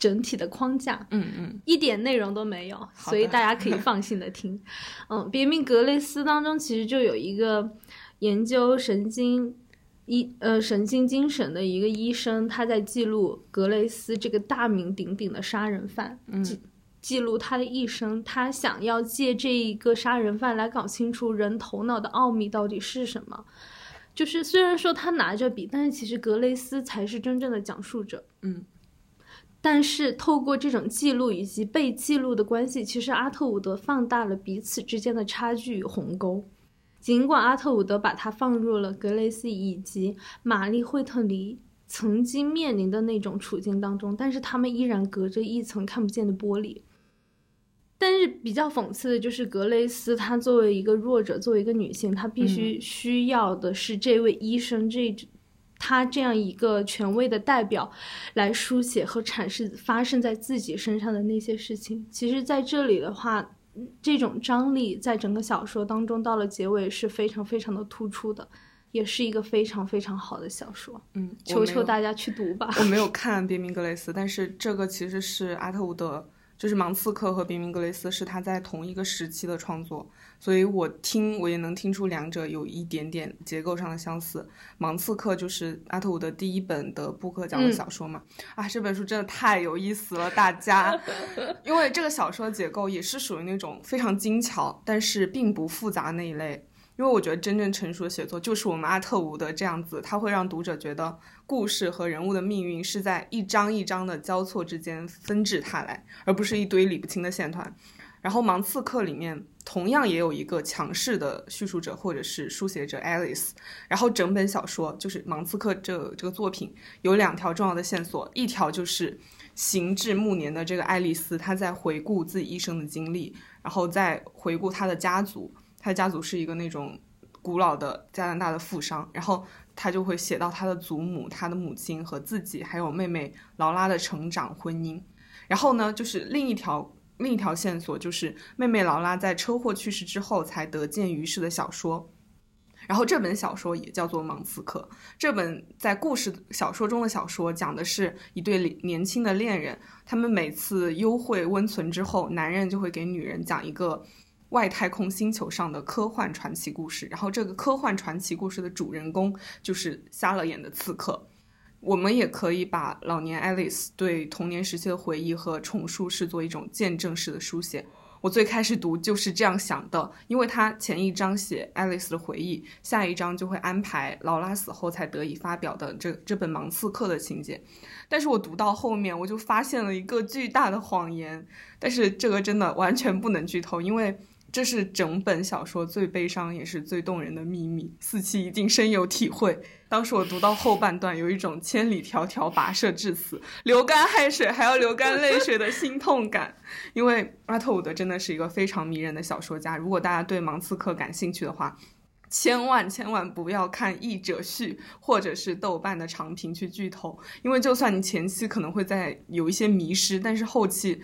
整体的框架。嗯嗯，一点内容都没有，所以大家可以放心的听。嗯，别名格雷斯当中其实就有一个研究神经。医呃神经精神的一个医生，他在记录格雷斯这个大名鼎鼎的杀人犯，记记录他的一生。他想要借这一个杀人犯来搞清楚人头脑的奥秘到底是什么。就是虽然说他拿着笔，但是其实格雷斯才是真正的讲述者。嗯，但是透过这种记录以及被记录的关系，其实阿特伍德放大了彼此之间的差距与鸿沟。尽管阿特伍德把它放入了格雷斯以及玛丽惠特尼曾经面临的那种处境当中，但是他们依然隔着一层看不见的玻璃。但是比较讽刺的就是，格雷斯她作为一个弱者，作为一个女性，她必须需要的是这位医生这他这样一个权威的代表来书写和阐释发生在自己身上的那些事情。其实，在这里的话。这种张力在整个小说当中，到了结尾是非常非常的突出的，也是一个非常非常好的小说。嗯，求求大家去读吧。我没有看《别名格雷斯》，但是这个其实是阿特伍德，就是《芒刺客》和《别名格雷斯》是他在同一个时期的创作。所以我听我也能听出两者有一点点结构上的相似。盲刺客就是阿特伍德第一本的布克奖的小说嘛？啊，这本书真的太有意思了，大家，因为这个小说结构也是属于那种非常精巧，但是并不复杂那一类。因为我觉得真正成熟的写作就是我们阿特伍德这样子，他会让读者觉得故事和人物的命运是在一章一章的交错之间纷至沓来，而不是一堆理不清的线团。然后盲刺客里面。同样也有一个强势的叙述者或者是书写者 Alice，然后整本小说就是《芒刺客》这这个作品有两条重要的线索，一条就是行至暮年的这个爱丽丝，她在回顾自己一生的经历，然后再回顾她的家族，他的家族是一个那种古老的加拿大的富商，然后他就会写到他的祖母、他的母亲和自己还有妹妹劳拉的成长、婚姻，然后呢就是另一条。另一条线索就是妹妹劳拉在车祸去世之后才得见于世的小说，然后这本小说也叫做《芒刺客》。这本在故事小说中的小说讲的是一对年轻的恋人，他们每次幽会温存之后，男人就会给女人讲一个外太空星球上的科幻传奇故事，然后这个科幻传奇故事的主人公就是瞎了眼的刺客。我们也可以把老年 Alice 对童年时期的回忆和重述视作一种见证式的书写。我最开始读就是这样想的，因为他前一章写 Alice 的回忆，下一章就会安排劳拉死后才得以发表的这这本盲刺客的情节。但是我读到后面，我就发现了一个巨大的谎言。但是这个真的完全不能剧透，因为。这是整本小说最悲伤也是最动人的秘密，四七一定深有体会。当时我读到后半段，有一种千里迢迢跋涉至此，流干汗水还要流干泪水的心痛感。因为阿特伍德真的是一个非常迷人的小说家。如果大家对芒刺客感兴趣的话，千万千万不要看译者序或者是豆瓣的长评去剧透，因为就算你前期可能会在有一些迷失，但是后期。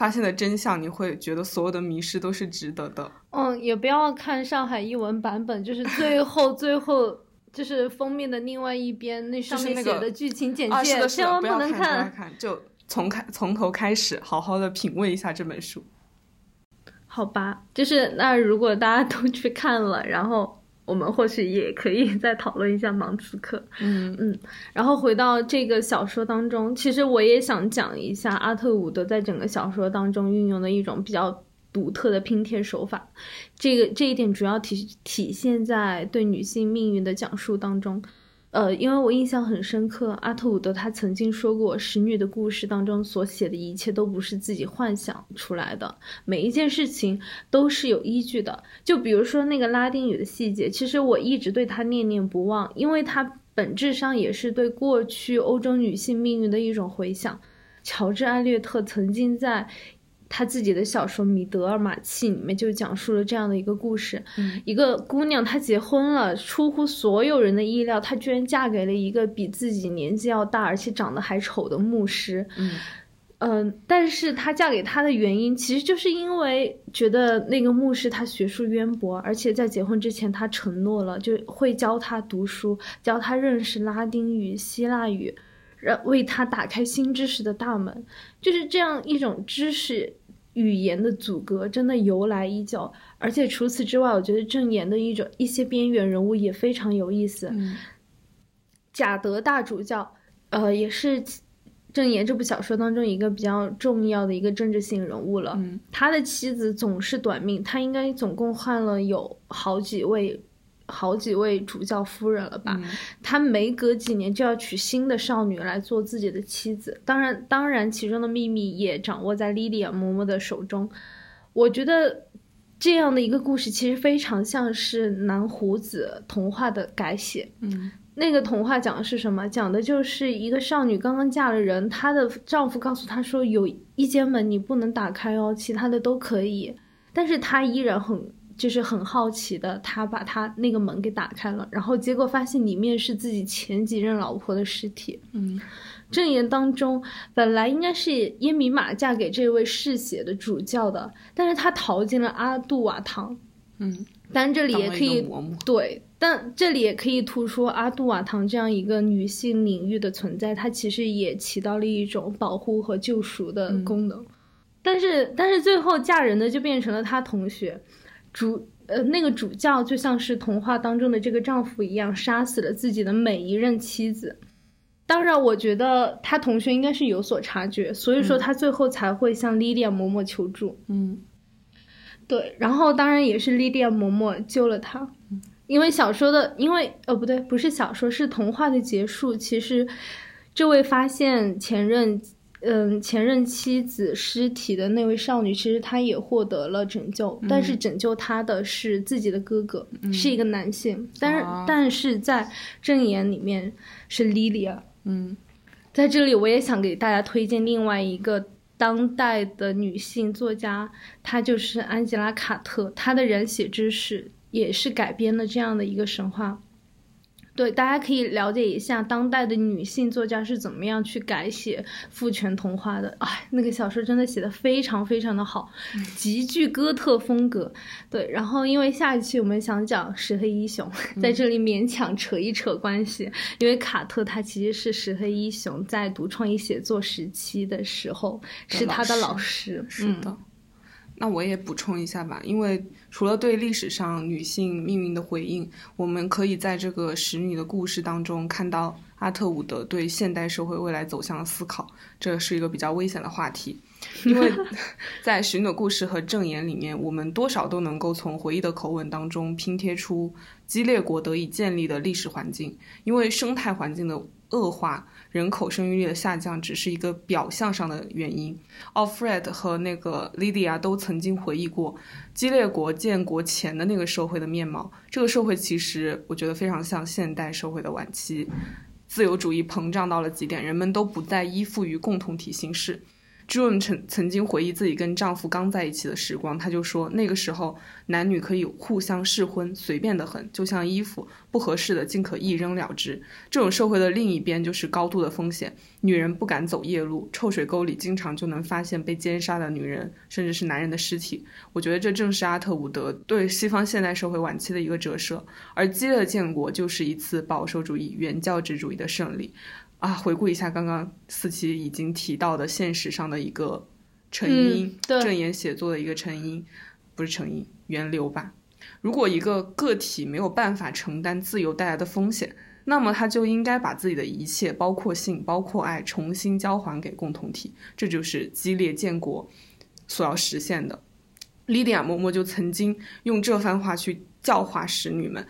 发现的真相，你会觉得所有的迷失都是值得的。嗯，也不要看上海译文版本，就是最后 最后就是封面的另外一边，那上面写的剧情简介，千万不能看，看，就从开从头开始，好好的品味一下这本书。好吧，就是那如果大家都去看了，然后我们或许也可以 再讨论一下芒刺客。嗯嗯，然后回到这个小说当中，其实我也想讲一下阿特伍德在整个小说当中运用的一种比较独特的拼贴手法。这个这一点主要体体现在对女性命运的讲述当中。呃，因为我印象很深刻，阿特伍德他曾经说过，使女的故事当中所写的一切都不是自己幻想出来的，每一件事情都是有依据的。就比如说那个拉丁语的细节，其实我一直对他念念不忘，因为它本质上也是对过去欧洲女性命运的一种回想。乔治·艾略特曾经在他自己的小说《米德尔马契》里面就讲述了这样的一个故事：嗯一个姑娘她结婚了，出乎所有人的意料，她居然嫁给了一个比自己年纪要大而且长得还丑的牧师。嗯嗯，但是她嫁给他的原因，其实就是因为觉得那个牧师他学术渊博，而且在结婚之前他承诺了，就会教他读书，教他认识拉丁语、希腊语，让为他打开新知识的大门。就是这样一种知识语言的阻隔，真的由来已久。而且除此之外，我觉得郑言的一种一些边缘人物也非常有意思。嗯贾德大主教，呃，也是《郑言》这部小说当中一个比较重要的一个政治性人物了。嗯他的妻子总是短命，他应该总共换了有好几位、好几位主教夫人了吧？嗯他每隔几年就要娶新的少女来做自己的妻子。当然，当然，其中的秘密也掌握在莉莉亚嬷嬷的手中。我觉得这样的一个故事其实非常像是南胡子童话的改写。嗯那个童话讲的是什么？讲的就是一个少女刚刚嫁了人，她的丈夫告诉她说有一间门你不能打开哦，其他的都可以。但是她依然很就是很好奇的，他把他那个门给打开了，然后结果发现里面是自己前几任老婆的尸体。嗯证言当中本来应该是耶米玛嫁给这位嗜血的主教的，但是他逃进了阿杜瓦堂。嗯，但这里也可以对，但这里也可以突出阿杜瓦堂这样一个女性领域的存在，它其实也起到了一种保护和救赎的功能。但是，但是最后嫁人的就变成了她同学，主呃那个主教就像是童话当中的这个丈夫一样，杀死了自己的每一任妻子。当然，我觉得他同学应该是有所察觉，所以说他最后才会向莉莉亚嬷嬷求助。嗯对，然后当然也是莉莉亚嬷嬷救了他，因为小说的，因为呃不对，不是小说，是童话的结束。其实，这位发现前任嗯前任妻子尸体的那位少女，其实她也获得了拯救，但是拯救她的是自己的哥哥，是一个男性，但是、啊但是在正言里面是莉莉亚。嗯在这里，我也想给大家推荐另外一个当代的女性作家，她就是安吉拉·卡特，她的《人血之史》也是改编了这样的一个神话。对，大家可以了解一下当代的女性作家是怎么样去改写父权童话的。哎，那个小说真的写的非常非常的好，极具哥特风格。对，然后因为下一期我们想讲石黑一雄，在这里勉强扯一扯关系，因为卡特他其实是石黑一雄在读创意写作时期的时候是他的老师。是的。那我也补充一下吧，因为除了对历史上女性命运的回应，我们可以在这个使女的故事当中看到阿特伍德对现代社会未来走向的思考，这是一个比较危险的话题，因为 在使女的故事和证言里面，我们多少都能够从回忆的口吻当中拼贴出激烈国得以建立的历史环境，因为生态环境的恶化。人口生育率的下降只是一个表象上的原因。Alfred 和那个 Lydia 都曾经回忆过激烈国建国前的那个社会的面貌。这个社会其实我觉得非常像现代社会的晚期，自由主义膨胀到了极点，人们都不再依附于共同体形式。June 曾曾经回忆自己跟丈夫刚在一起的时光，她就说那个时候男女可以互相试婚，随便的很，就像衣服不合适的尽可一扔了之。这种社会的另一边就是高度的风险，女人不敢走夜路，臭水沟里经常就能发现被奸杀的女人，甚至是男人的尸体。我觉得这正是阿特伍德对西方现代社会晚期的一个折射，而激烈的建国就是一次保守主义、原教旨主义的胜利。啊，回顾一下刚刚四期已经提到的现实上的一个成因，正言写作的一个成因，不是成因，源流吧。如果一个个体没有办法承担自由带来的风险，那么他就应该把自己的一切，包括性，包括爱，重新交还给共同体。这就是激烈建国所要实现的。莉迪亚·嬷嬷就曾经用这番话去教化使女们。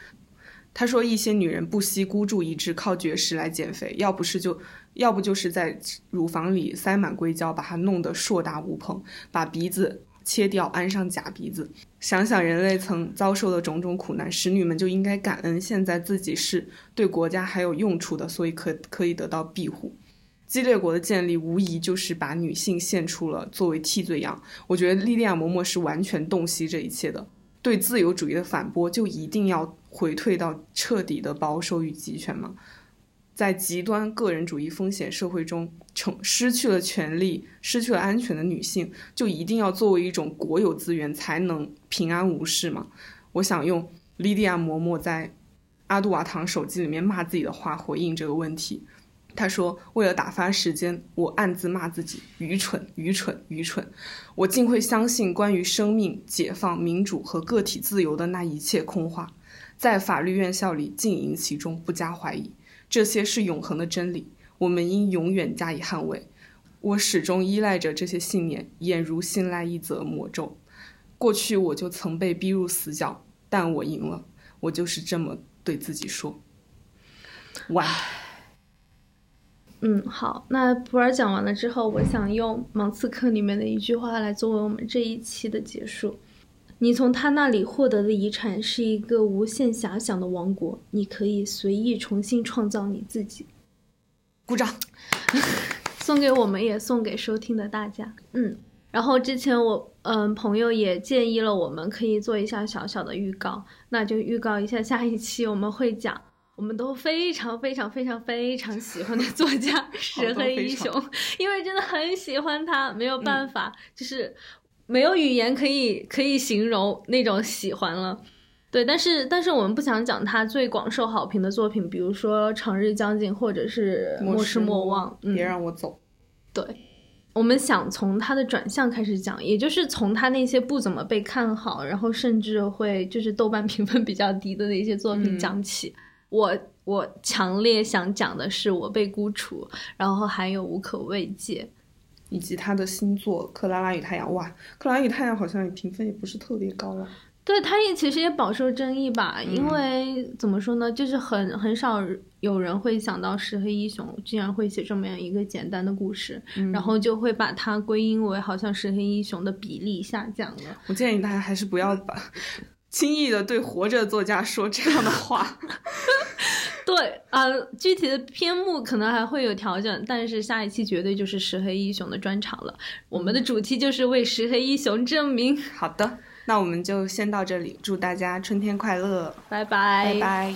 他说：“一些女人不惜孤注一掷，靠绝食来减肥，要不是就，要不就是在乳房里塞满硅胶，把它弄得硕大无朋，把鼻子切掉，安上假鼻子。想想人类曾遭受的种种苦难，使女们就应该感恩，现在自己是对国家还有用处的，所以可可以得到庇护。激烈国的建立，无疑就是把女性献出了作为替罪羊。我觉得莉莉亚·嬷嬷是完全洞悉这一切的。”对自由主义的反驳，就一定要回退到彻底的保守与集权吗？在极端个人主义风险社会中，成失去了权利、失去了安全的女性，就一定要作为一种国有资源才能平安无事吗？我想用莉迪亚·嬷嬷在《阿杜瓦唐手机》里面骂自己的话回应这个问题。他说：“为了打发时间，我暗自骂自己愚蠢、愚蠢、愚蠢。我竟会相信关于生命、解放、民主和个体自由的那一切空话，在法律院校里浸淫其中，不加怀疑。这些是永恒的真理，我们应永远加以捍卫。我始终依赖着这些信念，俨如信赖一则魔咒。过去我就曾被逼入死角，但我赢了。我就是这么对自己说。”完。嗯，好，那普洱讲完了之后，我想用《芒刺客》里面的一句话来作为我们这一期的结束：你从他那里获得的遗产是一个无限遐想的王国，你可以随意重新创造你自己。鼓掌，送给我们，也送给收听的大家。嗯，然后之前我嗯朋友也建议了，我们可以做一下小小的预告，那就预告一下下一期我们会讲。我们都非常非常非常非常喜欢的作家 石黑一雄，因为真的很喜欢他，没有办法，就是没有语言可以可以形容那种喜欢了。对，但是但是我们不想讲他最广受好评的作品，比如说《长日将近》或者是《莫失莫忘》。别让我走。对，我们想从他的转向开始讲，也就是从他那些不怎么被看好，然后甚至会就是豆瓣评分比较低的那些作品讲起。我我强烈想讲的是我被孤处，然后还有无可慰藉，以及他的新作《克拉拉与太阳》。哇，克拉拉与太阳好像评分也不是特别高啊。对，他也其实也饱受争议吧，因为怎么说呢，就是很很少有人会想到石黑一雄竟然会写这么样一个简单的故事，然后就会把它归因为好像石黑一雄的比例下降了。我建议大家还是不要把。轻易的对活着作家说这样的话，对啊，具体的篇目可能还会有调整，但是下一期绝对就是石黑一雄的专场了。我们的主题就是为石黑一雄证明。好的，那我们就先到这里，祝大家春天快乐，拜拜，拜拜。